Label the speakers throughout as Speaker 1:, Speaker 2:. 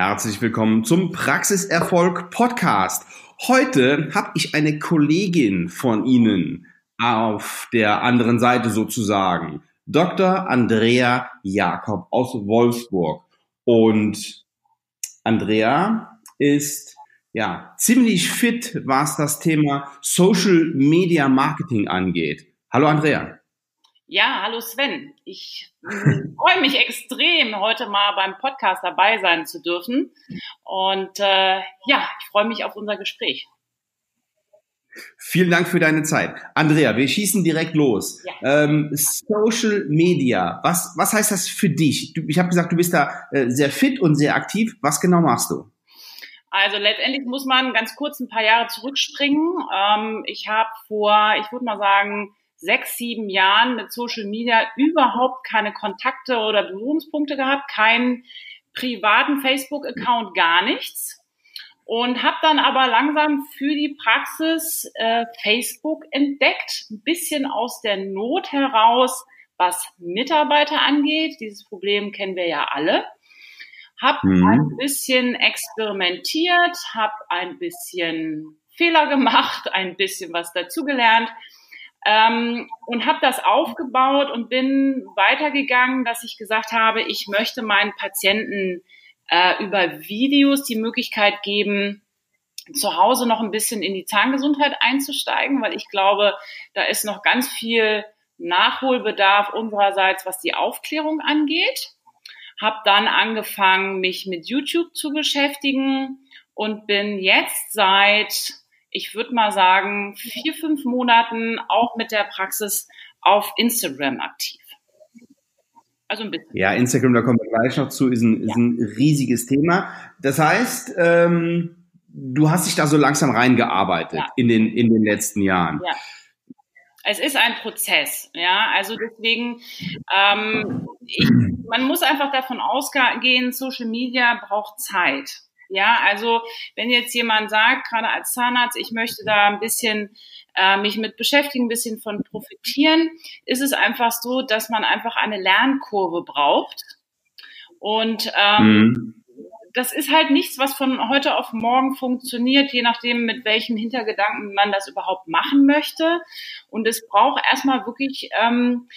Speaker 1: Herzlich willkommen zum Praxiserfolg Podcast. Heute habe ich eine Kollegin von Ihnen auf der anderen Seite sozusagen, Dr. Andrea Jakob aus Wolfsburg. Und Andrea ist ja ziemlich fit, was das Thema Social Media Marketing angeht. Hallo Andrea.
Speaker 2: Ja, hallo Sven. Ich freue mich extrem, heute mal beim Podcast dabei sein zu dürfen. Und äh, ja, ich freue mich auf unser Gespräch.
Speaker 1: Vielen Dank für deine Zeit. Andrea, wir schießen direkt los. Ja. Ähm, Social Media, was, was heißt das für dich? Du, ich habe gesagt, du bist da äh, sehr fit und sehr aktiv. Was genau machst du?
Speaker 2: Also letztendlich muss man ganz kurz ein paar Jahre zurückspringen. Ähm, ich habe vor, ich würde mal sagen, sechs, sieben Jahren mit Social Media überhaupt keine Kontakte oder Berührungspunkte gehabt, keinen privaten Facebook-Account, gar nichts. Und habe dann aber langsam für die Praxis äh, Facebook entdeckt, ein bisschen aus der Not heraus, was Mitarbeiter angeht. Dieses Problem kennen wir ja alle. Hab mhm. ein bisschen experimentiert, habe ein bisschen Fehler gemacht, ein bisschen was dazugelernt ähm, und habe das aufgebaut und bin weitergegangen, dass ich gesagt habe, ich möchte meinen Patienten äh, über Videos die Möglichkeit geben, zu Hause noch ein bisschen in die Zahngesundheit einzusteigen, weil ich glaube, da ist noch ganz viel Nachholbedarf unsererseits, was die Aufklärung angeht. Hab dann angefangen, mich mit YouTube zu beschäftigen und bin jetzt seit ich würde mal sagen, vier, fünf Monaten auch mit der Praxis auf Instagram aktiv.
Speaker 1: Also ein bisschen. Ja, Instagram, da kommen wir gleich noch zu, ist ein, ja. ist ein riesiges Thema. Das heißt, ähm, du hast dich da so langsam reingearbeitet ja. in, den, in den letzten Jahren. Ja.
Speaker 2: Es ist ein Prozess, ja. Also deswegen, ähm, ich, man muss einfach davon ausgehen, Social Media braucht Zeit. Ja, also wenn jetzt jemand sagt, gerade als Zahnarzt, ich möchte da ein bisschen äh, mich mit beschäftigen, ein bisschen von profitieren, ist es einfach so, dass man einfach eine Lernkurve braucht. Und ähm, mhm. das ist halt nichts, was von heute auf morgen funktioniert, je nachdem, mit welchen Hintergedanken man das überhaupt machen möchte. Und es braucht erstmal wirklich ähm,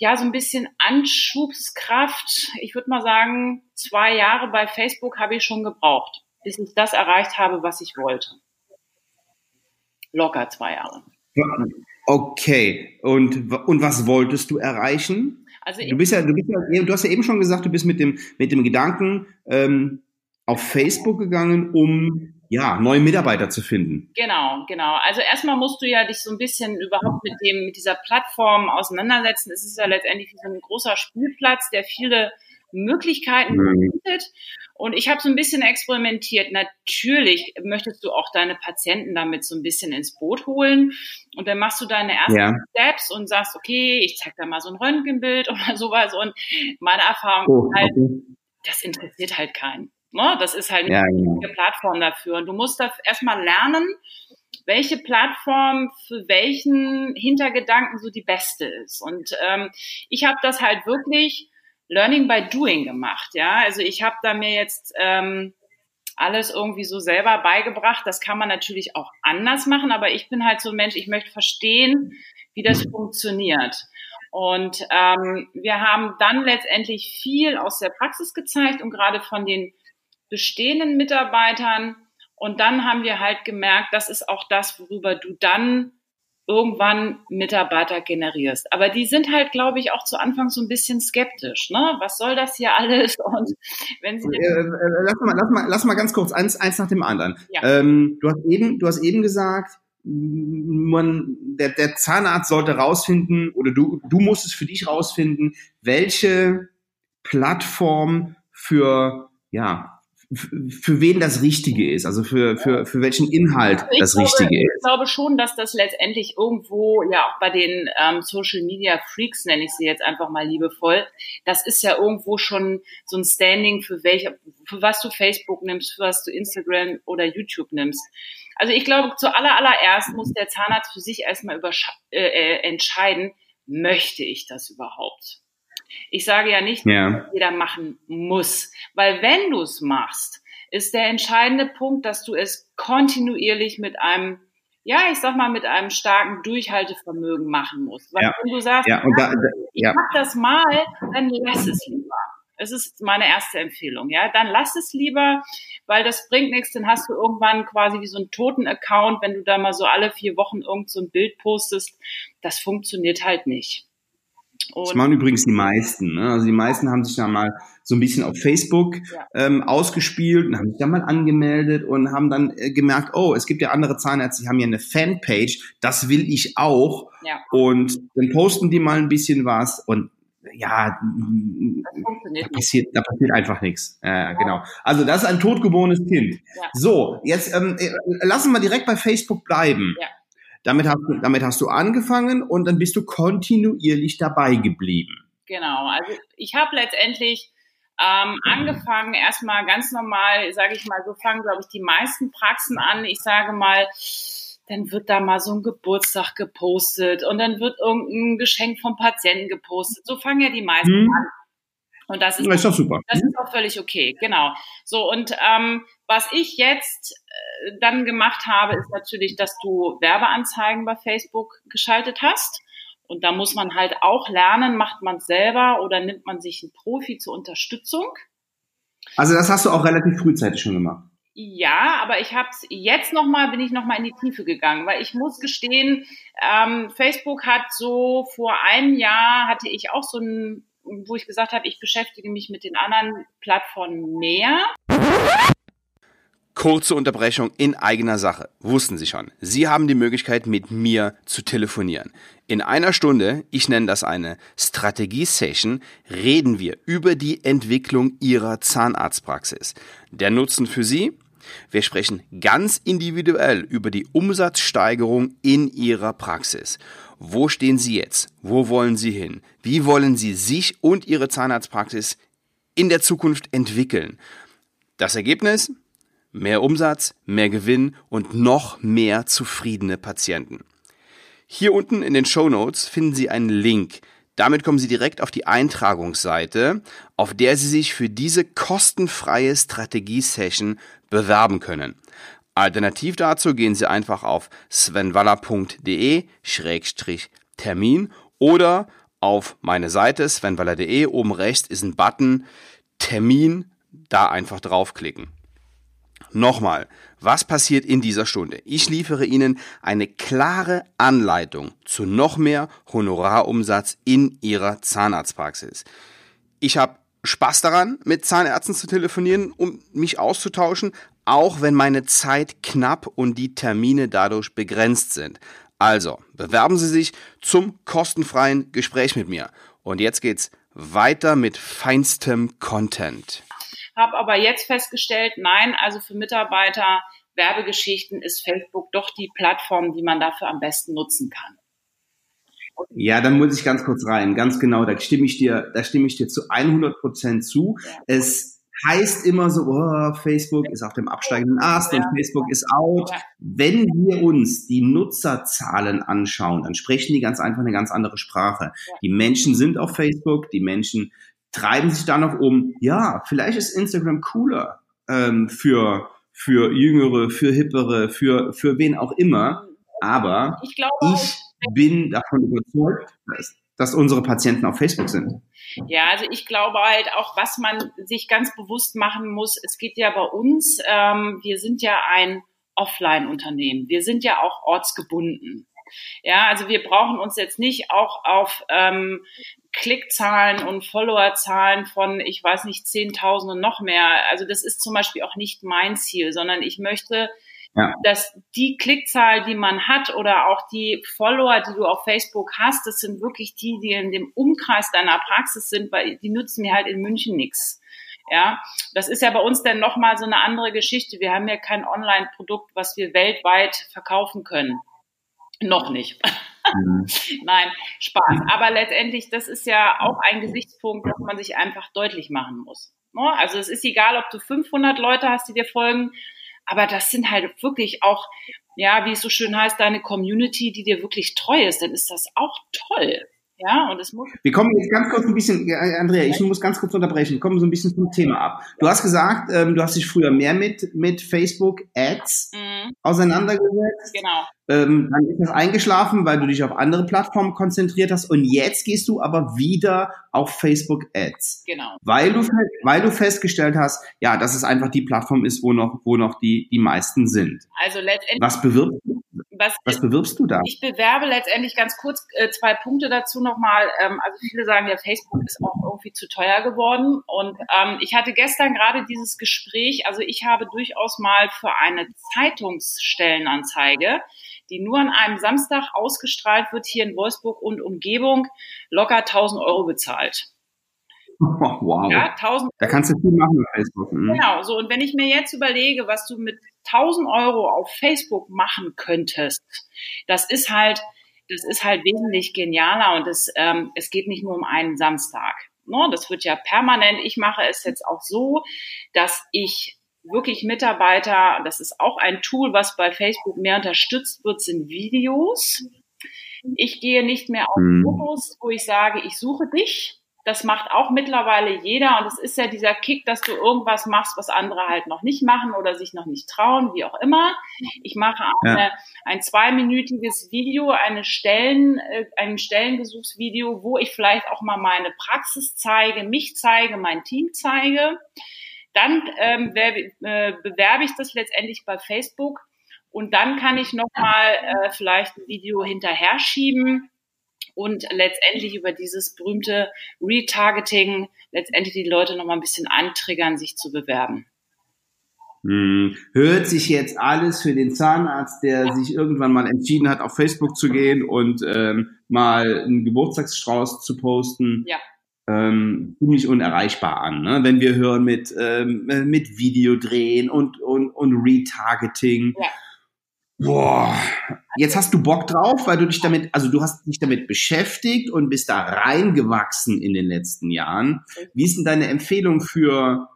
Speaker 2: ja, so ein bisschen Anschubskraft. Ich würde mal sagen, zwei Jahre bei Facebook habe ich schon gebraucht, bis ich das erreicht habe, was ich wollte. Locker zwei Jahre.
Speaker 1: Okay. Und, und was wolltest du erreichen? Also du bist ja, du bist ja, du hast ja eben schon gesagt, du bist mit dem, mit dem Gedanken ähm, auf Facebook gegangen, um ja, neue Mitarbeiter zu finden.
Speaker 2: Genau, genau. Also erstmal musst du ja dich so ein bisschen überhaupt mit dem, mit dieser Plattform auseinandersetzen. Es ist ja letztendlich so ein großer Spielplatz, der viele Möglichkeiten mhm. bietet. Und ich habe so ein bisschen experimentiert. Natürlich möchtest du auch deine Patienten damit so ein bisschen ins Boot holen. Und dann machst du deine ersten ja. Steps und sagst, okay, ich zeig da mal so ein Röntgenbild oder sowas. Und meine Erfahrung oh, ist halt, das interessiert halt keinen. Ne? Das ist halt ja, genau. eine Plattform dafür. Und du musst da erstmal lernen, welche Plattform für welchen Hintergedanken so die beste ist. Und ähm, ich habe das halt wirklich Learning by Doing gemacht. Ja, also ich habe da mir jetzt ähm, alles irgendwie so selber beigebracht. Das kann man natürlich auch anders machen, aber ich bin halt so ein Mensch, ich möchte verstehen, wie das funktioniert. Und ähm, wir haben dann letztendlich viel aus der Praxis gezeigt und gerade von den bestehenden Mitarbeitern. Und dann haben wir halt gemerkt, das ist auch das, worüber du dann irgendwann Mitarbeiter generierst. Aber die sind halt, glaube ich, auch zu Anfang so ein bisschen skeptisch. Ne? Was soll das hier alles? Und wenn sie äh,
Speaker 1: äh, lass, mal, lass, mal, lass mal ganz kurz eins, eins nach dem anderen. Ja. Ähm, du, hast eben, du hast eben gesagt, man, der, der Zahnarzt sollte rausfinden oder du, du musst es für dich rausfinden, welche Plattform für ja, für wen das Richtige ist, also für, für, für welchen Inhalt also das glaube, Richtige ist.
Speaker 2: Ich glaube schon, dass das letztendlich irgendwo, ja auch bei den ähm, Social Media Freaks, nenne ich sie jetzt einfach mal liebevoll, das ist ja irgendwo schon so ein Standing, für welche, für was du Facebook nimmst, für was du Instagram oder YouTube nimmst. Also ich glaube, zu aller, allererst muss der Zahnarzt für sich erstmal über, äh, äh, entscheiden, möchte ich das überhaupt? Ich sage ja nicht, ja. dass jeder machen muss, weil wenn du es machst, ist der entscheidende Punkt, dass du es kontinuierlich mit einem ja, ich sag mal, mit einem starken Durchhaltevermögen machen musst. Weil
Speaker 1: Ja.
Speaker 2: wenn du sagst,
Speaker 1: Ja, da, da,
Speaker 2: ich
Speaker 1: ja.
Speaker 2: mach das mal, dann lass es lieber. Es ist meine erste Empfehlung, ja. Dann lass es lieber, weil das bringt nichts. Dann hast du irgendwann quasi wie so einen toten Account, wenn du da mal so alle vier Wochen irgend so ein Bild postest. Das funktioniert halt nicht.
Speaker 1: Das
Speaker 2: Und
Speaker 1: machen übrigens die meisten. Ne? Also die meisten haben sich dann mal so ein bisschen auf Facebook
Speaker 2: Ja.
Speaker 1: ähm, ausgespielt und haben sich dann mal angemeldet und haben dann äh, gemerkt, oh, es gibt ja andere Zahnärzte, die haben ja eine Fanpage, das will ich auch.
Speaker 2: ja,
Speaker 1: Und dann posten die mal ein bisschen was und ja,
Speaker 2: das
Speaker 1: da passiert, da passiert einfach nichts. Äh, genau. Also das ist ein totgeborenes Kind.
Speaker 2: Ja.
Speaker 1: So, jetzt ähm, äh, lassen wir direkt bei Facebook bleiben.
Speaker 2: Ja.
Speaker 1: Damit hast, du, damit hast du angefangen und dann bist du kontinuierlich dabei geblieben.
Speaker 2: Genau, also ich habe letztendlich ähm, angefangen, erstmal ganz normal, sage ich mal, so fangen, glaube ich, die meisten Praxen an. Ich sage mal, dann wird da mal so ein Geburtstag gepostet und dann wird irgendein Geschenk vom Patienten gepostet. So fangen ja die meisten
Speaker 1: Hm.
Speaker 2: an. Und das ist
Speaker 1: Das ist doch super.
Speaker 2: das ist auch völlig okay, genau. So, und ähm, was ich jetzt äh, dann gemacht habe, ist natürlich, dass du Werbeanzeigen bei Facebook geschaltet hast. Und da muss man halt auch lernen, macht man es selber oder nimmt man sich einen Profi zur Unterstützung.
Speaker 1: Also das hast du auch relativ frühzeitig schon gemacht.
Speaker 2: Ja, aber ich habe jetzt noch mal bin ich noch mal in die Tiefe gegangen, weil ich muss gestehen, ähm, Facebook hat so vor einem Jahr hatte ich auch so ein, wo ich gesagt habe, ich beschäftige mich mit den anderen Plattformen mehr.
Speaker 3: Kurze Unterbrechung in eigener Sache. Wussten Sie schon, Sie haben die Möglichkeit, mit mir zu telefonieren. In einer Stunde, ich nenne das eine Strategie-Session, reden wir über die Entwicklung Ihrer Zahnarztpraxis. Der Nutzen für Sie? Wir sprechen ganz individuell über die Umsatzsteigerung in Ihrer Praxis. Wo stehen Sie jetzt? Wo wollen Sie hin? Wie wollen Sie sich und Ihre Zahnarztpraxis in der Zukunft entwickeln? Das Ergebnis? Mehr Umsatz, mehr Gewinn und noch mehr zufriedene Patienten. Hier unten in den Show Notes finden Sie einen Link. Damit kommen Sie direkt auf die Eintragungsseite, auf der Sie sich für diese kostenfreie Strategie-Session bewerben können. Alternativ dazu gehen Sie einfach auf svenwaller.de-termin oder auf meine Seite svenwaller.de. Oben rechts ist ein Button Termin, da einfach draufklicken. Nochmal, was passiert in dieser Stunde? Ich liefere Ihnen eine klare Anleitung zu noch mehr Honorarumsatz in Ihrer Zahnarztpraxis. Ich habe Spaß daran, mit Zahnärzten zu telefonieren, um mich auszutauschen, auch wenn meine Zeit knapp und die Termine dadurch begrenzt sind. Also, bewerben Sie sich zum kostenfreien Gespräch mit mir. Und jetzt geht's weiter mit feinstem Content.
Speaker 2: Habe aber jetzt festgestellt, nein, also für Mitarbeiter Werbegeschichten ist Facebook doch die Plattform, die man dafür am besten nutzen kann.
Speaker 1: Ja, dann muss ich ganz kurz rein. Ganz genau, da stimme ich dir, da stimme ich dir zu 100 Prozent zu. Es heißt immer so, oh, Facebook ist auf dem absteigenden Ast und. Facebook ist out. Wenn wir uns die Nutzerzahlen anschauen, dann sprechen die ganz einfach eine ganz andere Sprache. Die Menschen sind auf Facebook, die Menschen treiben sich da noch um. Ja, vielleicht ist Instagram cooler ähm, für für Jüngere, für Hippere, für für wen auch immer. Aber
Speaker 2: Ich glaube,
Speaker 1: ich bin davon überzeugt, dass, dass unsere Patienten auf Facebook sind.
Speaker 2: Ja, also ich glaube halt auch, was man sich ganz bewusst machen muss, es geht ja bei uns, ähm, wir sind ja ein Offline-Unternehmen. Wir sind ja auch ortsgebunden. Ja, also wir brauchen uns jetzt nicht auch auf ähm, Klickzahlen und Followerzahlen von, ich weiß nicht, 10.000 und noch mehr. Also das ist zum Beispiel auch nicht mein Ziel, sondern ich möchte,
Speaker 1: Ja.
Speaker 2: dass die Klickzahl, die man hat oder auch die Follower, die du auf Facebook hast, das sind wirklich die, die in dem Umkreis deiner Praxis sind, weil die nützen mir halt in München nichts. Ja, das ist ja bei uns dann nochmal so eine andere Geschichte. Wir haben ja kein Online-Produkt, was wir weltweit verkaufen können. Noch nicht.
Speaker 1: Mhm.
Speaker 2: Nein, Spaß. Aber letztendlich, das ist ja auch ein Gesichtspunkt, dass man sich einfach deutlich machen muss. Ne? Also es ist egal, ob du 500 Leute hast, die dir folgen, aber das sind halt wirklich auch, ja, wie es so schön heißt, deine Community, die dir wirklich treu ist, dann ist das auch toll. Ja, und es muss.
Speaker 1: Wir kommen jetzt ganz kurz ein bisschen, Andrea, ich muss ganz kurz unterbrechen. Wir kommen so ein bisschen zum Thema ab. Du hast gesagt, ähm, du hast dich früher mehr mit, mit Facebook Ads mhm. auseinandergesetzt.
Speaker 2: Genau.
Speaker 1: Ähm, dann ist das eingeschlafen, weil du dich auf andere Plattformen konzentriert hast. Und jetzt gehst du aber wieder auf Facebook Ads.
Speaker 2: Genau.
Speaker 1: Weil du, weil du festgestellt hast, ja, dass es einfach die Plattform ist, wo noch, wo noch die, die meisten sind.
Speaker 2: Also letztendlich.
Speaker 1: Was bewirbst du? Was, was bewirbst du da?
Speaker 2: Ich bewerbe letztendlich ganz kurz äh, zwei Punkte dazu nochmal. Ähm, also viele sagen ja, Facebook ist auch irgendwie zu teuer geworden. Und ähm, ich hatte gestern gerade dieses Gespräch. Also ich habe durchaus mal für eine Zeitungsstellenanzeige die nur an einem Samstag ausgestrahlt wird, hier in Wolfsburg und Umgebung, locker 1000 Euro bezahlt.
Speaker 1: wow.
Speaker 2: Ja, 1000
Speaker 1: da kannst du viel machen auf Facebook.
Speaker 2: Mhm. Genau, so. Und wenn ich mir jetzt überlege, was du mit 1000 Euro auf Facebook machen könntest, das ist halt, das ist halt wesentlich genialer und es, ähm, es geht nicht nur um einen Samstag. Ne? Das wird ja permanent. Ich mache es jetzt auch so, dass ich wirklich Mitarbeiter, das ist auch ein Tool, was bei Facebook mehr unterstützt wird, sind Videos. Ich gehe nicht mehr auf mhm. Fotos, wo ich sage, ich suche dich. Das macht auch mittlerweile jeder und es ist ja dieser Kick, dass du irgendwas machst, was andere halt noch nicht machen oder sich noch nicht trauen, wie auch immer. Ich mache ja. eine, ein zweiminütiges Video, eine Stellen, äh, ein Stellenbesuchsvideo, wo ich vielleicht auch mal meine Praxis zeige, mich zeige, mein Team zeige. Dann ähm, äh, bewerbe ich das letztendlich bei Facebook und dann kann ich nochmal äh, vielleicht ein Video hinterher schieben und letztendlich über dieses berühmte Retargeting letztendlich die Leute nochmal ein bisschen antriggern, sich zu bewerben.
Speaker 1: Hm. Hört sich jetzt alles für den Zahnarzt, der sich irgendwann mal entschieden hat, auf Facebook zu gehen und ähm, mal einen Geburtstagsstrauß zu posten,
Speaker 2: ja
Speaker 1: ähm, ziemlich unerreichbar an. Ne? Wenn wir hören mit, ähm, mit Videodrehen und, und, und Retargeting. Ja. Boah, jetzt hast du Bock drauf, weil du dich damit, also du hast dich damit beschäftigt und bist da reingewachsen in den letzten Jahren. Wie ist denn deine Empfehlung für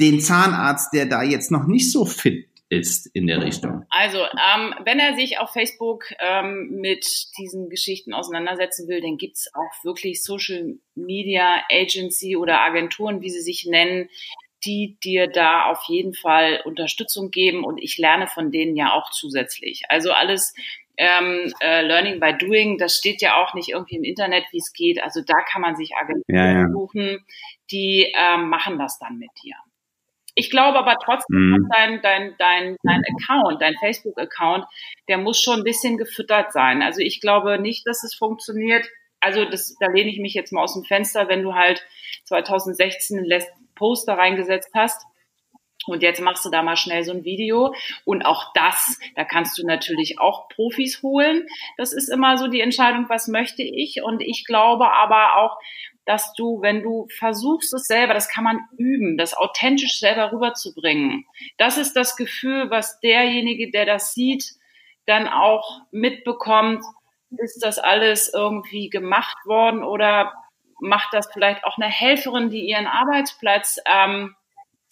Speaker 1: den Zahnarzt, der da jetzt noch nicht so fit ist in der Richtung?
Speaker 2: Also, ähm, wenn er sich auf Facebook ähm, mit diesen Geschichten auseinandersetzen will, dann gibt's auch wirklich Social Media Agency oder Agenturen, wie sie sich nennen, die dir da auf jeden Fall Unterstützung geben und ich lerne von denen ja auch zusätzlich. Also alles ähm, äh, Learning by Doing, das steht ja auch nicht irgendwie im Internet, wie es geht. Also da kann man sich Agenturen ja, ja. suchen, die ähm, machen das dann mit dir. Ich glaube aber trotzdem, mhm. dein, dein, dein, dein Account, dein Facebook-Account, der muss schon ein bisschen gefüttert sein. Also ich glaube nicht, dass es funktioniert. Also das, da lehne ich mich jetzt mal aus dem Fenster, wenn du halt 2016 einen Poster reingesetzt hast und jetzt machst du da mal schnell so ein Video. Und auch das, da kannst du natürlich auch Profis holen. Das ist immer so die Entscheidung, was möchte ich. Und ich glaube aber auch, dass du, wenn du versuchst es selber, das kann man üben, das authentisch selber rüberzubringen. Das ist das Gefühl, was derjenige, der das sieht, dann auch mitbekommt, ist das alles irgendwie gemacht worden oder macht das vielleicht auch eine Helferin, die ihren Arbeitsplatz ähm,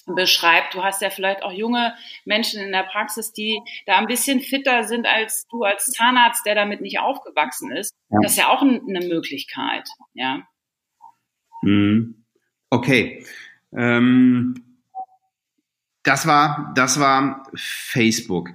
Speaker 2: beschreibt. Du hast ja vielleicht auch junge Menschen in der Praxis, die da ein bisschen fitter sind als du als Zahnarzt, der damit nicht aufgewachsen ist. Ja. Das ist ja auch eine Möglichkeit, ja.
Speaker 1: Mhm. Okay. Ähm, das war, das war Facebook.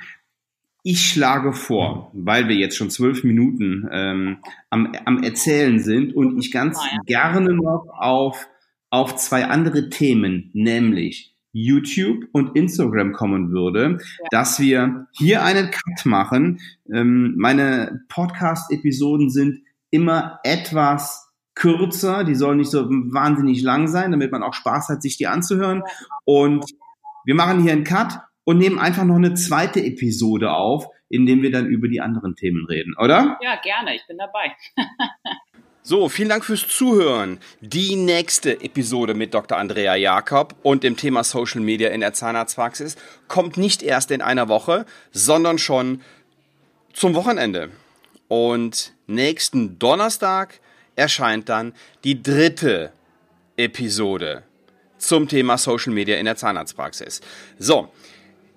Speaker 1: Ich schlage vor, weil wir jetzt schon zwölf Minuten ähm, am, am Erzählen sind und ich ganz gerne noch auf, auf zwei andere Themen, nämlich YouTube und Instagram kommen würde, ja. dass wir hier einen Cut machen. Ähm, meine Podcast-Episoden sind immer etwas kürzer, die sollen nicht so wahnsinnig lang sein, damit man auch Spaß hat, sich die anzuhören. Und wir machen hier einen Cut und nehmen einfach noch eine zweite Episode auf, in dem wir dann über die anderen Themen reden, oder?
Speaker 2: Ja, gerne, ich bin dabei.
Speaker 3: So, vielen Dank fürs Zuhören. Die nächste Episode mit Dr. Andrea Jakob und dem Thema Social Media in der Zahnarztpraxis kommt nicht erst in einer Woche, sondern schon zum Wochenende. Und nächsten Donnerstag erscheint dann die dritte Episode zum Thema Social Media in der Zahnarztpraxis. So,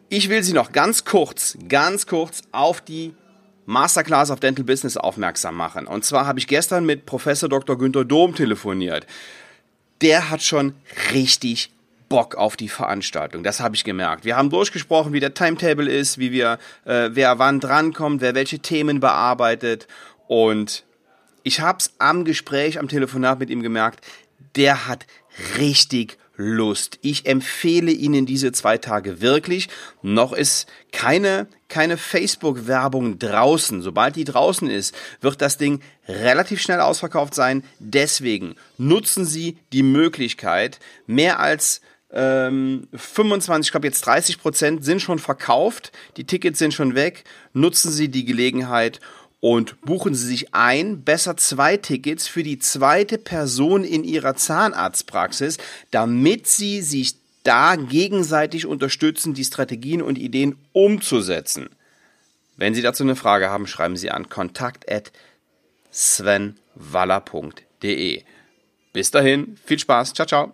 Speaker 3: ich will Sie noch ganz kurz, ganz kurz auf die
Speaker 1: Masterclass auf Dental Business aufmerksam machen. Und zwar habe ich gestern mit Professor Dr. Günther Dom telefoniert. Der hat schon richtig Bock auf die Veranstaltung. Das habe ich gemerkt. Wir haben durchgesprochen, wie der Timetable ist, wie wir, äh, wer wann drankommt, wer welche Themen bearbeitet. Und ich habe es am Gespräch, am Telefonat mit ihm gemerkt, der hat richtig Lust. Ich empfehle Ihnen diese zwei Tage wirklich. Noch ist keine, keine Facebook-Werbung draußen. Sobald die draußen ist, wird das Ding relativ schnell ausverkauft sein. Deswegen nutzen Sie die Möglichkeit, mehr als ähm, 25, ich glaube jetzt 30 Prozent sind schon verkauft. Die Tickets sind schon weg. Nutzen Sie die Gelegenheit und buchen Sie sich ein, besser zwei Tickets für die zweite Person in Ihrer Zahnarztpraxis, damit Sie sich da gegenseitig unterstützen, die Strategien und Ideen umzusetzen. Wenn Sie dazu eine Frage haben, schreiben Sie an kontakt@svenwaller.de. Bis dahin, viel Spaß, ciao ciao.